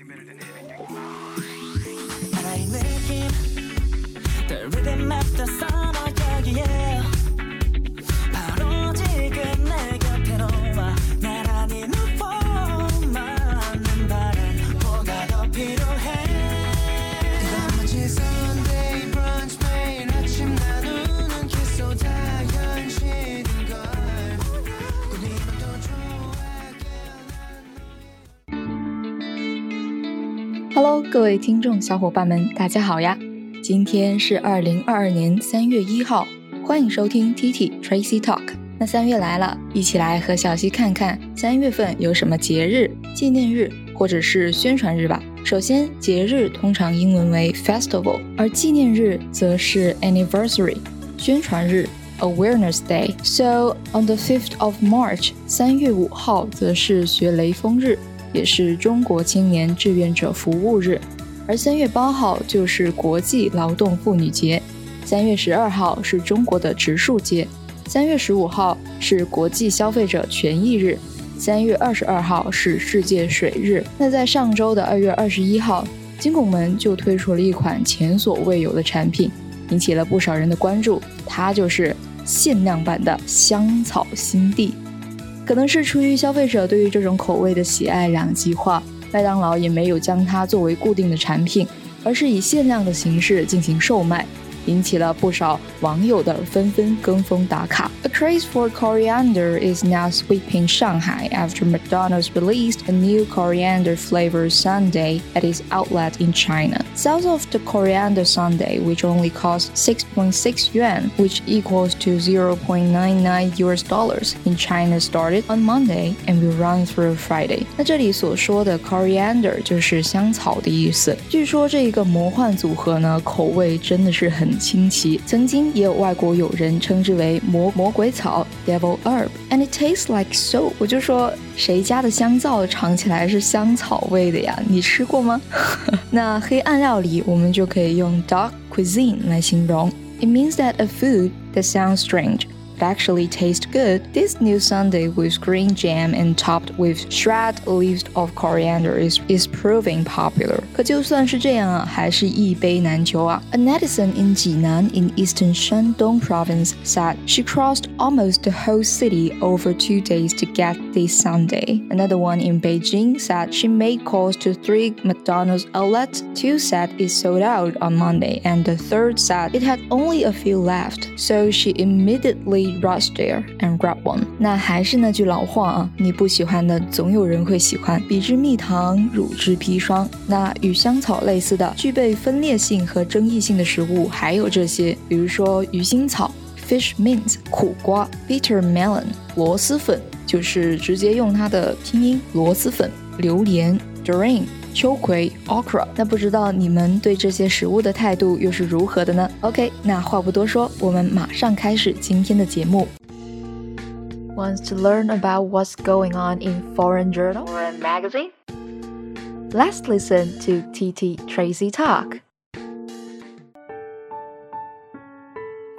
every minute in. Hello，各位听众小伙伴们，大家好呀！今天是二零二二年三月一号，欢迎收听 T T Tracy Talk。那三月来了，一起来和小溪看看三月份有什么节日、纪念日或者是宣传日吧。首先，节日通常英文为 festival，而纪念日则是 anniversary，宣传日 awareness day。So on the fifth of March，三月五号则是学雷锋日。也是中国青年志愿者服务日，而三月八号就是国际劳动妇女节，三月十二号是中国的植树节，三月十五号是国际消费者权益日，三月二十二号是世界水日。那在上周的二月二十一号，金拱门就推出了一款前所未有的产品，引起了不少人的关注，它就是限量版的香草新地。可能是出于消费者对于这种口味的喜爱两极化，麦当劳也没有将它作为固定的产品，而是以限量的形式进行售卖。引起了不少网友的纷纷跟风打卡。A craze for coriander is now sweeping Shanghai after McDonald's released a new coriander flavored sundae at its outlet in China. Sales of the coriander sundae, which only cost 6.6 yuan, which equals to 0.99 US dollars in China, started on Monday and will run through Friday. 那这里所说的 coriander 就是香草的意思。据说这一个魔幻组合呢，口味真的是很 清奇，曾经也有外国友人称之为魔魔鬼草 （devil herb），and it tastes like soap。我就说谁家的香皂尝起来是香草味的呀？你吃过吗？那黑暗料理我们就可以用 dark cuisine 来形容。It means that a food that sounds strange actually taste good. This new sundae with green jam and topped with shred leaves of coriander is, is proving popular. 可就算是这样啊，还是一杯难求啊。A netizen in Jinan in eastern Shandong province said she crossed almost the whole city over two days to get this sundae. Another one in Beijing said she made calls to three McDonald's outlets. Two said it sold out on Monday, and the third said it had only a few left. So she immediately rush there and grab one。那还是那句老话啊，你不喜欢的，总有人会喜欢。比之蜜糖，乳之砒霜。那与香草类似的，具备分裂性和争议性的食物还有这些，比如说鱼腥草 （fish mint）、苦瓜 （bitter melon）、螺蛳粉，就是直接用它的拼音螺蛳粉、榴莲 （durian）。秋葵 okra，那不知道你们对这些食物的态度又是如何的呢？OK，那话不多说，我们马上开始今天的节目。Wants to learn about what's going on in foreign journal or magazine? Let's listen to TT Tracy talk.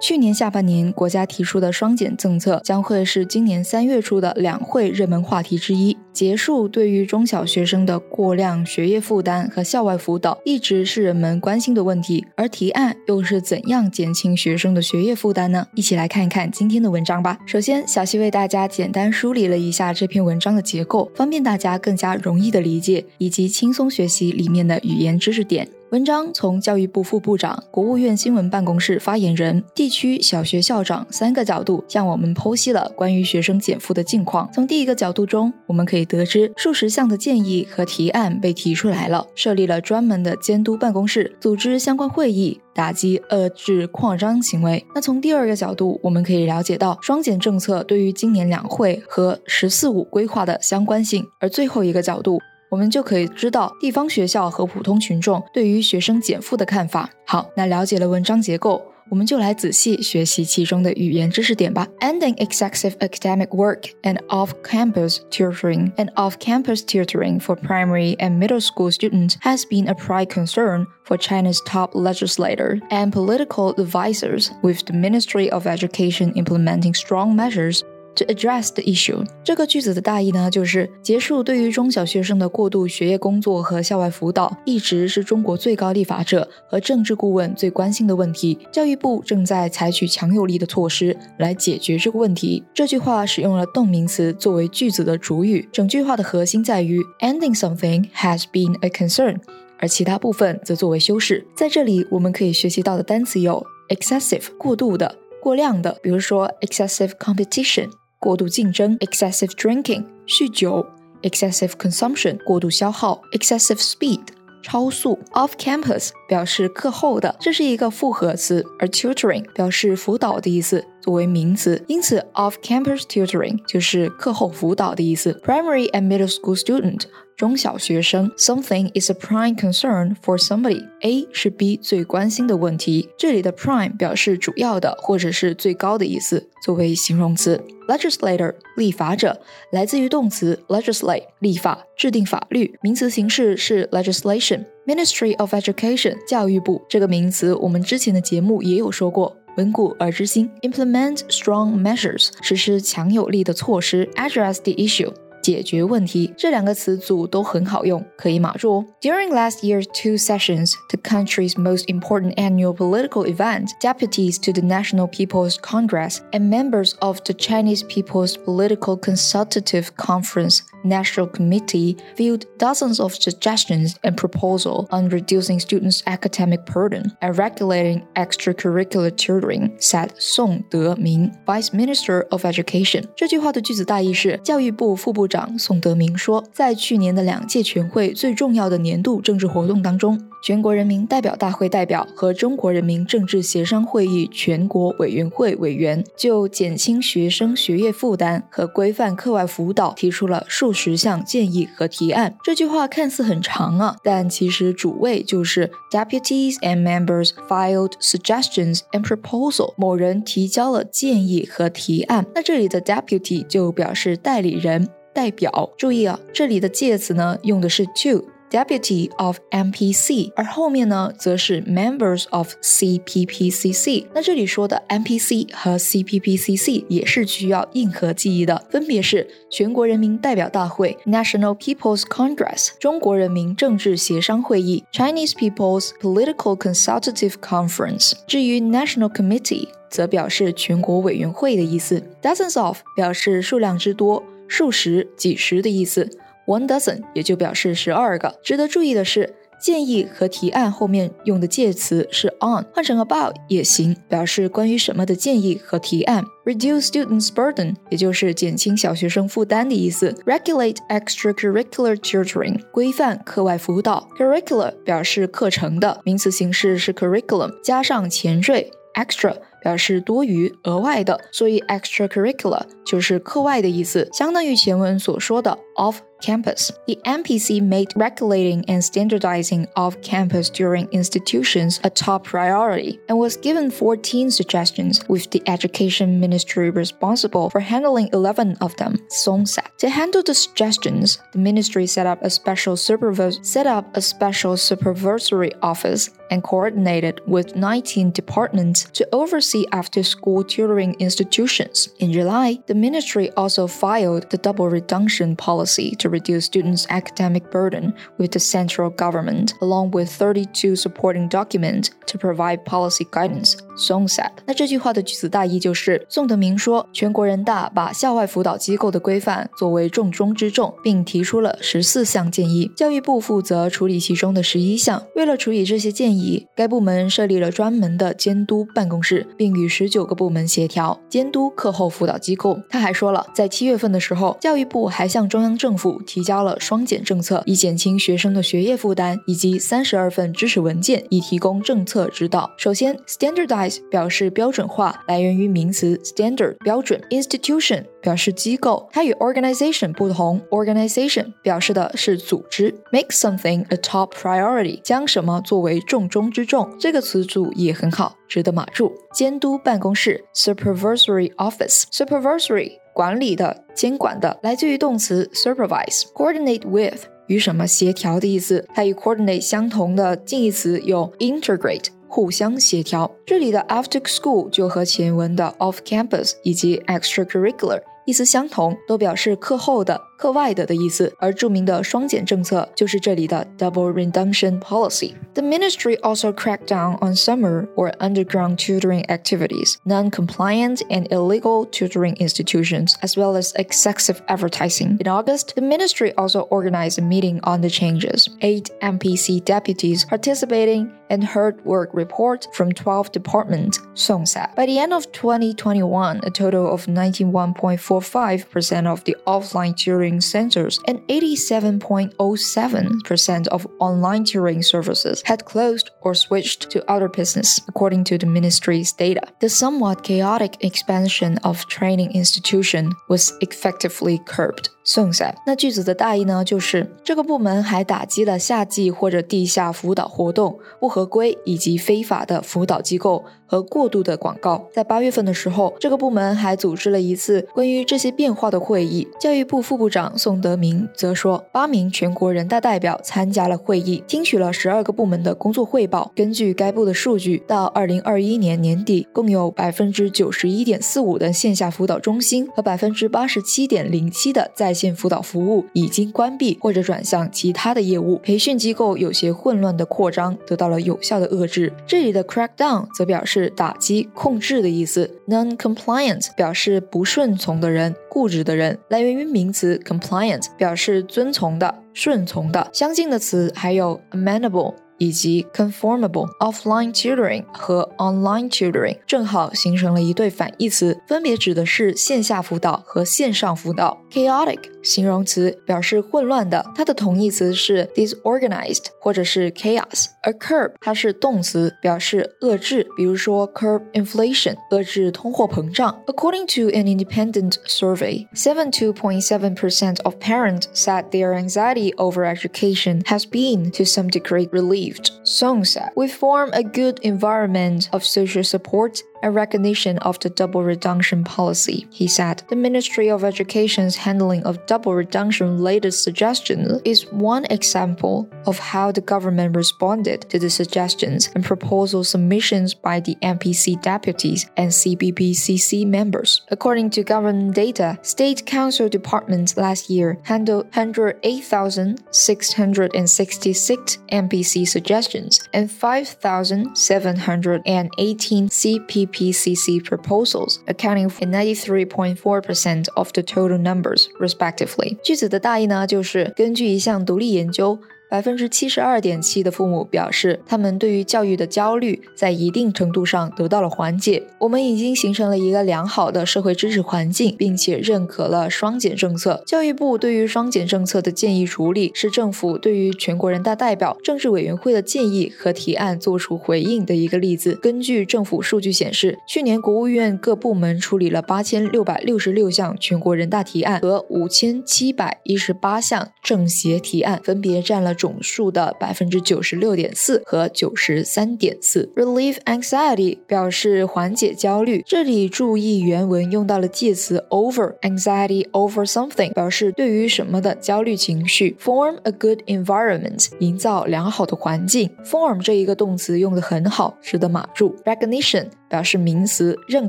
去年下半年，国家提出的双减政策将会是今年三月初的两会热门话题之一。结束对于中小学生的过量学业负担和校外辅导，一直是人们关心的问题。而提案又是怎样减轻学生的学业负担呢？一起来看一看今天的文章吧。首先，小溪为大家简单梳理了一下这篇文章的结构，方便大家更加容易的理解以及轻松学习里面的语言知识点。文章从教育部副部长、国务院新闻办公室发言人、地区小学校长三个角度向我们剖析了关于学生减负的近况。从第一个角度中，我们可以得知数十项的建议和提案被提出来了，设立了专门的监督办公室，组织相关会议，打击遏制扩张行为。那从第二个角度，我们可以了解到双减政策对于今年两会和“十四五”规划的相关性。而最后一个角度。我们就可以知道地方学校和普通群众对于学生减负的看法。好，那了解了文章结构，我们就来仔细学习其中的语言知识点吧。Ending excessive academic work and off-campus tutoring and off-campus tutoring for primary and middle school students has been a prime concern for China's top legislators and political advisors, with the Ministry of Education implementing strong measures to address the issue。这个句子的大意呢，就是结束对于中小学生的过度学业工作和校外辅导，一直是中国最高立法者和政治顾问最关心的问题。教育部正在采取强有力的措施来解决这个问题。这句话使用了动名词作为句子的主语，整句话的核心在于 ending something has been a concern。而其他部分则作为修饰。在这里，我们可以学习到的单词有 excessive 过度的、过量的，比如说 excessive competition 过度竞争，excessive drinking 酗酒，excessive consumption 过度消耗，excessive speed 超速，off campus 表示课后的，这是一个复合词，而 tutoring 表示辅导的意思，作为名词，因此 off campus tutoring 就是课后辅导的意思。Primary and middle school student 中小学生，something is a prime concern for somebody。A 是 B 最关心的问题，这里的 prime 表示主要的或者是最高的意思，作为形容词。Legislator 立法者来自于动词 legislate 立法制定法律，名词形式是 legislation。Ministry of Education 教育部这个名词，我们之前的节目也有说过。稳固而知新，implement strong measures 实施强有力的措施，address the issue 解决问题，这两个词组都很好用，可以码住哦。During last year's two sessions, the country's most important annual political event, deputies to the National People's Congress and members of the Chinese People's Political Consultative Conference National Committee viewed dozens of suggestions and proposals on reducing students' academic burden and regulating extracurricular tutoring, said Song De-ming, Vice Minister of Education. 这句话的句子大意是：教育部副部 长。长宋德明说，在去年的两届全会最重要的年度政治活动当中，全国人民代表大会代表和中国人民政治协商会议全国委员会委员就减轻学生学业负担和规范课外辅导提出了数十项建议和提案。这句话看似很长啊，但其实主谓就是 deputies and members filed suggestions and proposal，某人提交了建议和提案。那这里的 deputy 就表示代理人。代表，注意啊，这里的介词呢用的是 to deputy of MPC，而后面呢则是 members of CPPCC。那这里说的 MPC 和 CPPCC 也是需要硬核记忆的，分别是全国人民代表大会 National People's Congress 中国人民政治协商会议 Chinese People's Political Consultative Conference。至于 National Committee，则表示全国委员会的意思。Dozens of 表示数量之多。数十、几十的意思，one dozen 也就表示十二个。值得注意的是，建议和提案后面用的介词是 on，换成 about 也行，表示关于什么的建议和提案。Reduce students' burden，也就是减轻小学生负担的意思。Regulate extracurricular tutoring，规范课外辅导。Curricular 表示课程的，名词形式是 curriculum，加上前缀 extra。表示多余、额外的，所以 extracurricular 就是课外的意思，相当于前文所说的 off campus. The MPC made regulating and standardizing off campus during institutions a top priority and was given 14 suggestions, with the Education Ministry responsible for handling 11 of them, Song said. To handle the suggestions, the ministry set up a special set up a special supervisory office and coordinated with 19 departments to oversee after school tutoring institutions. In July, the ministry also filed the double reduction policy to reduce students' academic burden with the central government, along with 32 supporting documents to provide policy guidance. Song said。那这句话的句子大意就是，宋德明说，全国人大把校外辅导机构的规范作为重中之重，并提出了十四项建议，教育部负责处理其中的十一项。为了处理这些建议，该部门设立了专门的监督办公室，并与十九个部门协调监督课后辅导机构。他还说了，在七月份的时候，教育部还向中央政府提交了双减政策，以减轻学生的学业负担，以及三十二份知识文件，以提供政策指导。首先，standardize。表示标准化，来源于名词 standard 标准。institution 表示机构，它与 organization 不同。organization 表示的是组织。make something a top priority 将什么作为重中之重，这个词组也很好，值得码住。监督办公室 supervisory office supervisory 管理的、监管的，来自于动词 supervise。coordinate with 与什么协调的意思，它与 coordinate 相同的近义词有 integrate。互相协调。这里的 after school 就和前文的 off campus 以及 extracurricular 意思相同，都表示课后的、课外的的意思。而着名的双减政策就是这里的 double redemption policy。The ministry also cracked down on summer or underground tutoring activities, non-compliant and illegal tutoring institutions, as well as excessive advertising. In August, the ministry also organized a meeting on the changes. Eight MPC deputies participating and heard work report from 12 departments, Song said. By the end of 2021, a total of 91.45% of the offline tutoring centers and 87.07% of online tutoring services had closed or switched to other business, according to the ministry's data. The somewhat chaotic expansion of training institution was effectively curbed. 宋赛，那句子的大意呢，就是这个部门还打击了夏季或者地下辅导活动不合 合规以及非法的辅导机构。和过度的广告。在八月份的时候，这个部门还组织了一次关于这些变化的会议。教育部副部长宋德明则说，八名全国人大代表参加了会议，听取了十二个部门的工作汇报。根据该部的数据，到二零二一年年底，共有百分之九十一点四五的线下辅导中心和百分之八十七点零七的在线辅导服务已经关闭或者转向其他的业务。培训机构有些混乱的扩张得到了有效的遏制。这里的 crackdown 则表示。打击、控制的意思。Non-compliant 表示不顺从的人、固执的人，来源于名词 compliant，表示遵从的、顺从的。相近的词还有 amenable。以及 conformable offline tutoring 和 online tutoring 正好形成了一对反义词，分别指的是线下辅导和线上辅导。chaotic 形容词表示混乱的，它的同义词是 disorganized 或者是 chaos。而 curb 它是动词，表示遏制，比如说 curb inflation 遏制通货膨胀。According to an independent survey, 72.7% of parents said their anxiety over education has been to some degree relieved relieved. Song said, We form a good environment of social support a recognition of the double redemption policy. He said the Ministry of Education's handling of double redemption latest suggestions is one example of how the government responded to the suggestions and proposal submissions by the MPC deputies and CBPCC members. According to government data, state council departments last year handled 108,666 MPC suggestions and 5,718 CP PCC proposals, accounting for 93.4% of the total numbers, respectively. 句子的大意呢，就是根据一项独立研究。 百分之七十二点七的父母表示，他们对于教育的焦虑在一定程度上得到了缓解。我们已经形成了一个良好的社会支持环境，并且认可了双减政策。教育部对于双减政策的建议处理，是政府对于全国人大代表、政治委员会的建议和提案作出回应的一个例子。根据政府数据显示，去年国务院各部门处理了八千六百六十六项全国人大提案和五千七百一十八项政协提案，分别占了。总数的百分之九十六点四和九十三点四。Relieve anxiety 表示缓解焦虑，这里注意原文用到了介词 over anxiety over something，表示对于什么的焦虑情绪。Form a good environment 营造良好的环境。Form 这一个动词用的很好，值得码住。Recognition 表示名词认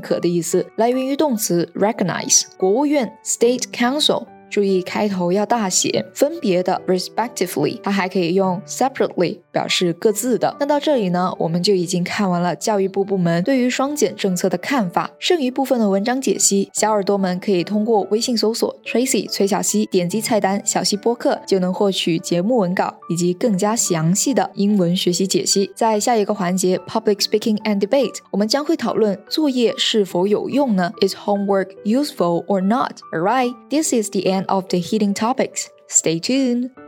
可的意思，来源于动词 recognize。国务院 State Council。注意开头要大写，分别的 respectively，它还可以用 separately 表示各自的。那到这里呢，我们就已经看完了教育部部门对于双减政策的看法。剩余部分的文章解析，小耳朵们可以通过微信搜索 Tracy 崔小溪，点击菜单小溪播客，就能获取节目文稿以及更加详细的英文学习解析。在下一个环节 Public Speaking and Debate，我们将会讨论作业是否有用呢？Is homework useful or not? Alright, this is the end. of the heating topics. Stay tuned.